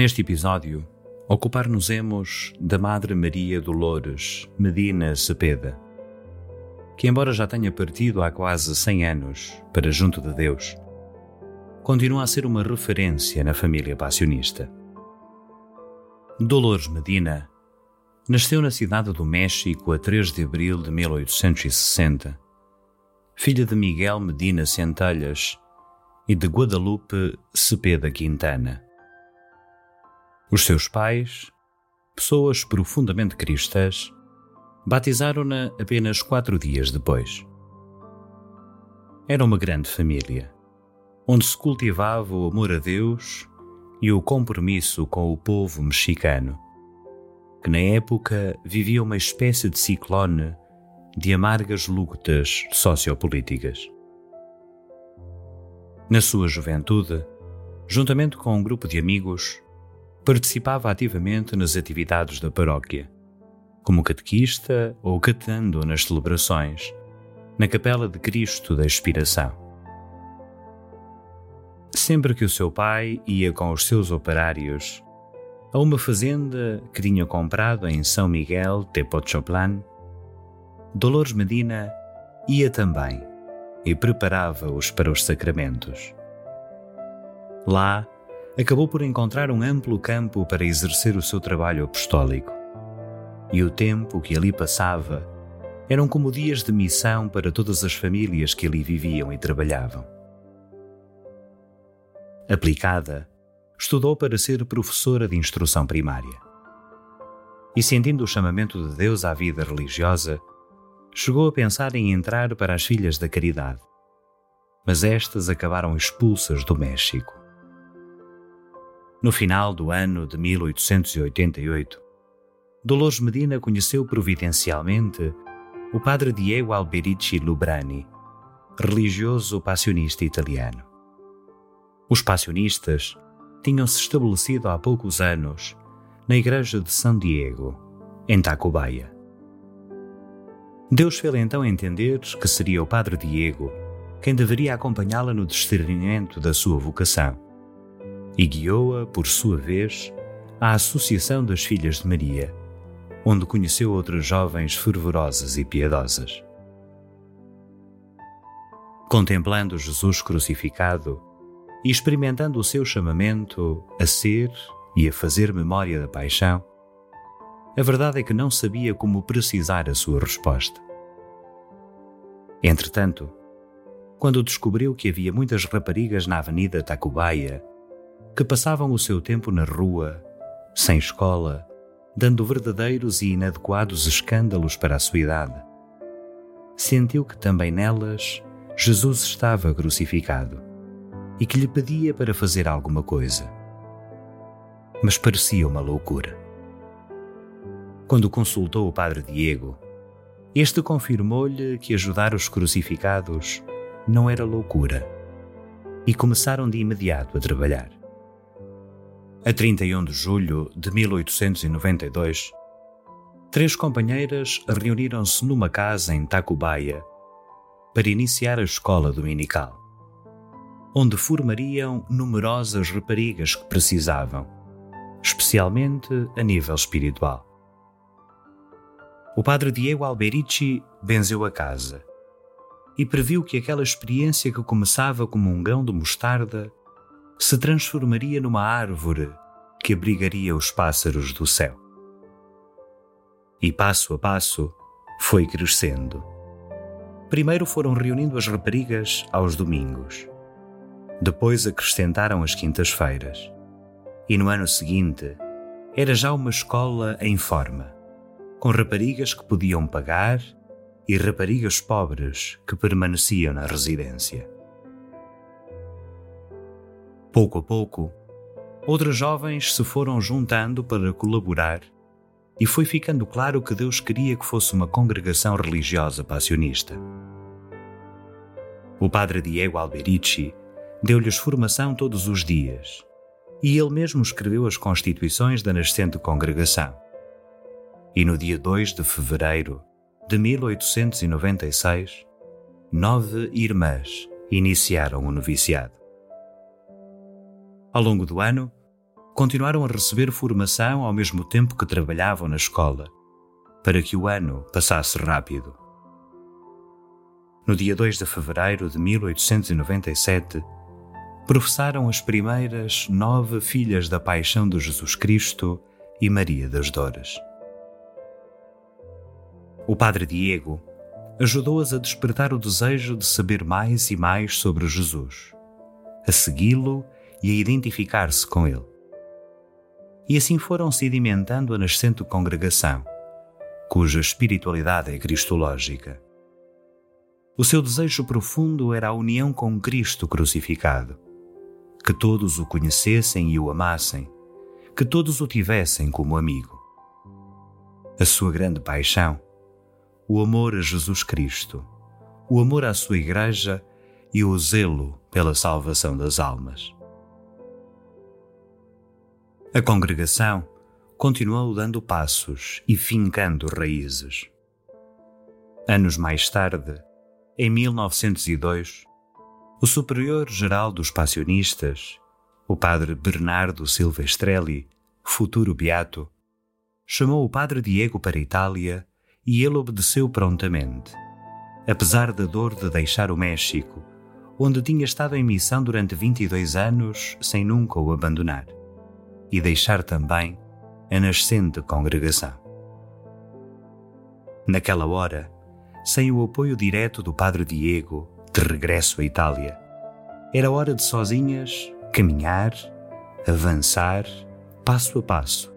Neste episódio, ocupar-nos-emos da Madre Maria Dolores Medina Cepeda, que, embora já tenha partido há quase 100 anos para junto de Deus, continua a ser uma referência na família passionista. Dolores Medina nasceu na cidade do México a 3 de abril de 1860, filha de Miguel Medina Centelhas e de Guadalupe Cepeda Quintana. Os seus pais, pessoas profundamente cristãs, batizaram-na apenas quatro dias depois. Era uma grande família, onde se cultivava o amor a Deus e o compromisso com o povo mexicano, que na época vivia uma espécie de ciclone de amargas lutas sociopolíticas. Na sua juventude, juntamente com um grupo de amigos, participava ativamente nas atividades da paróquia, como catequista ou catando nas celebrações, na Capela de Cristo da Expiração. Sempre que o seu pai ia com os seus operários a uma fazenda que tinha comprado em São Miguel Tepoztlán, Dolores Medina ia também e preparava-os para os sacramentos. Lá, acabou por encontrar um amplo campo para exercer o seu trabalho apostólico. E o tempo que ali passava eram como dias de missão para todas as famílias que ali viviam e trabalhavam. Aplicada, estudou para ser professora de instrução primária. E sentindo o chamamento de Deus à vida religiosa, chegou a pensar em entrar para as Filhas da Caridade. Mas estas acabaram expulsas do México. No final do ano de 1888, Dolores Medina conheceu providencialmente o padre Diego Alberici Lubrani, religioso passionista italiano. Os passionistas tinham-se estabelecido há poucos anos na igreja de São Diego, em Tacubaya. Deus fez-lhe então entender que seria o padre Diego quem deveria acompanhá-la no discernimento da sua vocação e guiou-a, por sua vez, à Associação das Filhas de Maria, onde conheceu outras jovens fervorosas e piedosas. Contemplando Jesus crucificado e experimentando o seu chamamento a ser e a fazer memória da paixão, a verdade é que não sabia como precisar a sua resposta. Entretanto, quando descobriu que havia muitas raparigas na Avenida Tacubaya que passavam o seu tempo na rua, sem escola, dando verdadeiros e inadequados escândalos para a sua idade. Sentiu que também nelas Jesus estava crucificado e que lhe pedia para fazer alguma coisa. Mas parecia uma loucura. Quando consultou o padre Diego, este confirmou-lhe que ajudar os crucificados não era loucura e começaram de imediato a trabalhar. A 31 de julho de 1892, três companheiras reuniram-se numa casa em Tacubaya para iniciar a escola dominical, onde formariam numerosas raparigas que precisavam, especialmente a nível espiritual. O padre Diego Alberici benzeu a casa e previu que aquela experiência que começava como um grão de mostarda se transformaria numa árvore que abrigaria os pássaros do céu. E passo a passo foi crescendo. Primeiro foram reunindo as raparigas aos domingos. Depois acrescentaram as quintas-feiras. E no ano seguinte era já uma escola em forma, com raparigas que podiam pagar e raparigas pobres que permaneciam na residência. Pouco a pouco, outras jovens se foram juntando para colaborar e foi ficando claro que Deus queria que fosse uma congregação religiosa passionista. O padre Diego Alberici deu-lhes formação todos os dias e ele mesmo escreveu as constituições da nascente congregação. E no dia 2 de fevereiro de 1896, nove irmãs iniciaram o noviciado. Ao longo do ano, continuaram a receber formação ao mesmo tempo que trabalhavam na escola, para que o ano passasse rápido. No dia 2 de fevereiro de 1897, professaram as primeiras nove filhas da Paixão de Jesus Cristo e Maria das Dores. O padre Diego ajudou-as a despertar o desejo de saber mais e mais sobre Jesus, a segui-lo e a identificar-se com ele. E assim foram sedimentando a nascente congregação, cuja espiritualidade é cristológica. O seu desejo profundo era a união com Cristo crucificado, que todos o conhecessem e o amassem, que todos o tivessem como amigo. A sua grande paixão o amor a Jesus Cristo, o amor à sua Igreja e o zelo pela salvação das almas. A congregação continuou dando passos e fincando raízes. Anos mais tarde, em 1902, o superior-geral dos passionistas, o padre Bernardo Silvestrelli, futuro beato, chamou o padre Diego para a Itália e ele obedeceu prontamente. Apesar da dor de deixar o México, onde tinha estado em missão durante 22 anos sem nunca o abandonar, e deixar também a nascente congregação. Naquela hora, sem o apoio direto do Padre Diego, de regresso à Itália, era hora de sozinhas caminhar, avançar, passo a passo,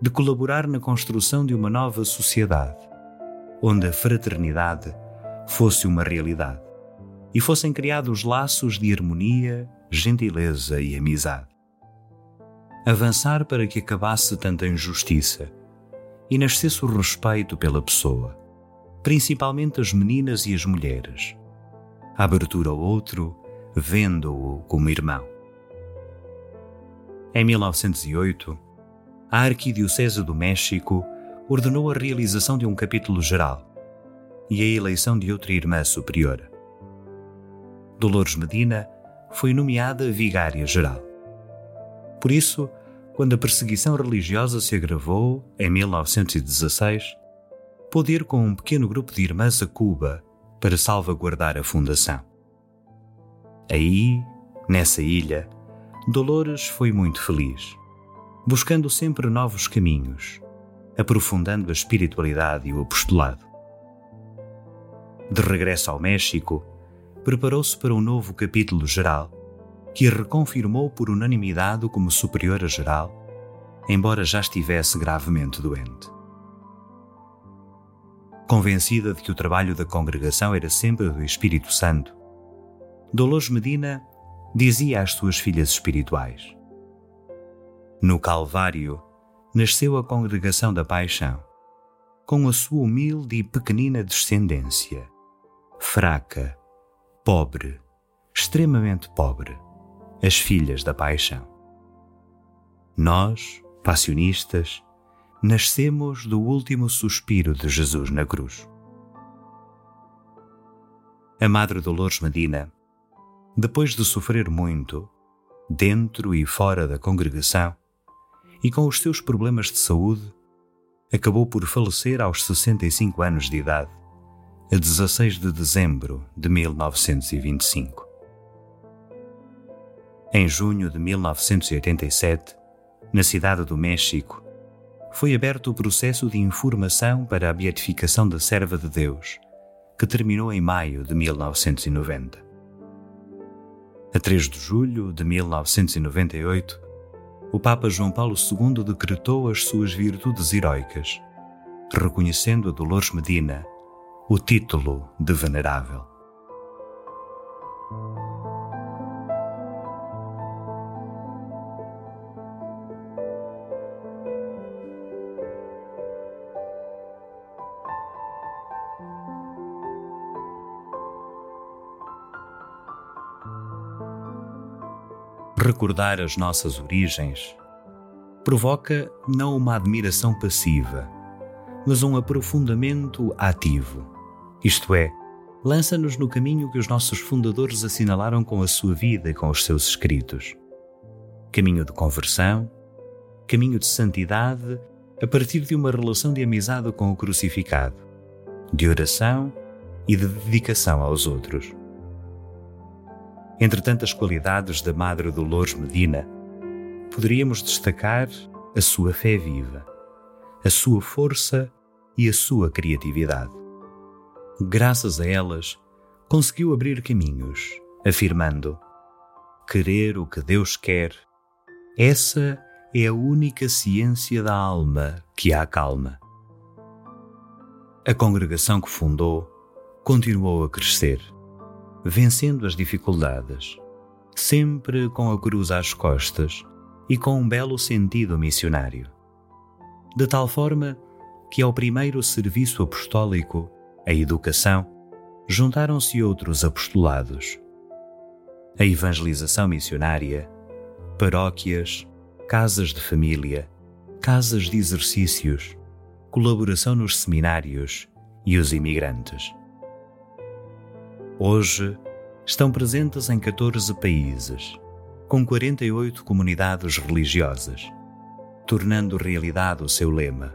de colaborar na construção de uma nova sociedade, onde a fraternidade fosse uma realidade e fossem criados laços de harmonia, gentileza e amizade. Avançar para que acabasse tanta injustiça e nascesse o respeito pela pessoa, principalmente as meninas e as mulheres. A abertura ao outro, vendo-o como irmão. Em 1908, a Arquidiocese do México ordenou a realização de um capítulo geral e a eleição de outra irmã superiora. Dolores Medina foi nomeada vigária geral. Por isso, quando a perseguição religiosa se agravou em 1916, pôde ir com um pequeno grupo de irmãs a Cuba para salvaguardar a fundação. Aí, nessa ilha, Dolores foi muito feliz, buscando sempre novos caminhos aprofundando a espiritualidade e o apostolado. De regresso ao México, preparou-se para um novo capítulo geral, que reconfirmou por unanimidade como superiora geral, embora já estivesse gravemente doente. Convencida de que o trabalho da congregação era sempre do Espírito Santo, Dolores Medina dizia às suas filhas espirituais: No Calvário, nasceu a Congregação da Paixão, com a sua humilde e pequenina descendência, fraca, pobre, extremamente pobre, as filhas da Paixão. Nós, passionistas, nascemos do último suspiro de Jesus na cruz. A Madre Dolores Medina, depois de sofrer muito, dentro e fora da congregação, e com os seus problemas de saúde, acabou por falecer aos 65 anos de idade, a 16 de dezembro de 1925. Em junho de 1987, na cidade do México, foi aberto o processo de informação para a beatificação da serva de Deus, que terminou em maio de 1990. A 3 de julho de 1998, o Papa João Paulo II decretou as suas virtudes heroicas, reconhecendo a Dolores Medina o título de Venerável. Recordar as nossas origens provoca não uma admiração passiva, mas um aprofundamento ativo. Isto é, lança-nos no caminho que os nossos fundadores assinalaram com a sua vida e com os seus escritos. Caminho de conversão, caminho de santidade a partir de uma relação de amizade com o crucificado, de oração e de dedicação aos outros. Entre tantas qualidades da Madre Dolores Medina, poderíamos destacar a sua fé viva, a sua força e a sua criatividade. Graças a elas, conseguiu abrir caminhos, afirmando: Querer o que Deus quer, essa é a única ciência da alma que a acalma. A congregação que fundou continuou a crescer, vencendo as dificuldades, sempre com a cruz às costas e com um belo sentido missionário. De tal forma que ao primeiro serviço apostólico, a educação, juntaram-se outros apostolados. A evangelização missionária, paróquias, casas de família, casas de exercícios, colaboração nos seminários e os imigrantes. Hoje estão presentes em 14 países com 48 comunidades religiosas, tornando realidade o seu lema: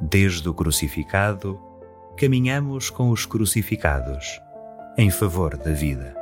Desde o crucificado, caminhamos com os crucificados, em favor da vida.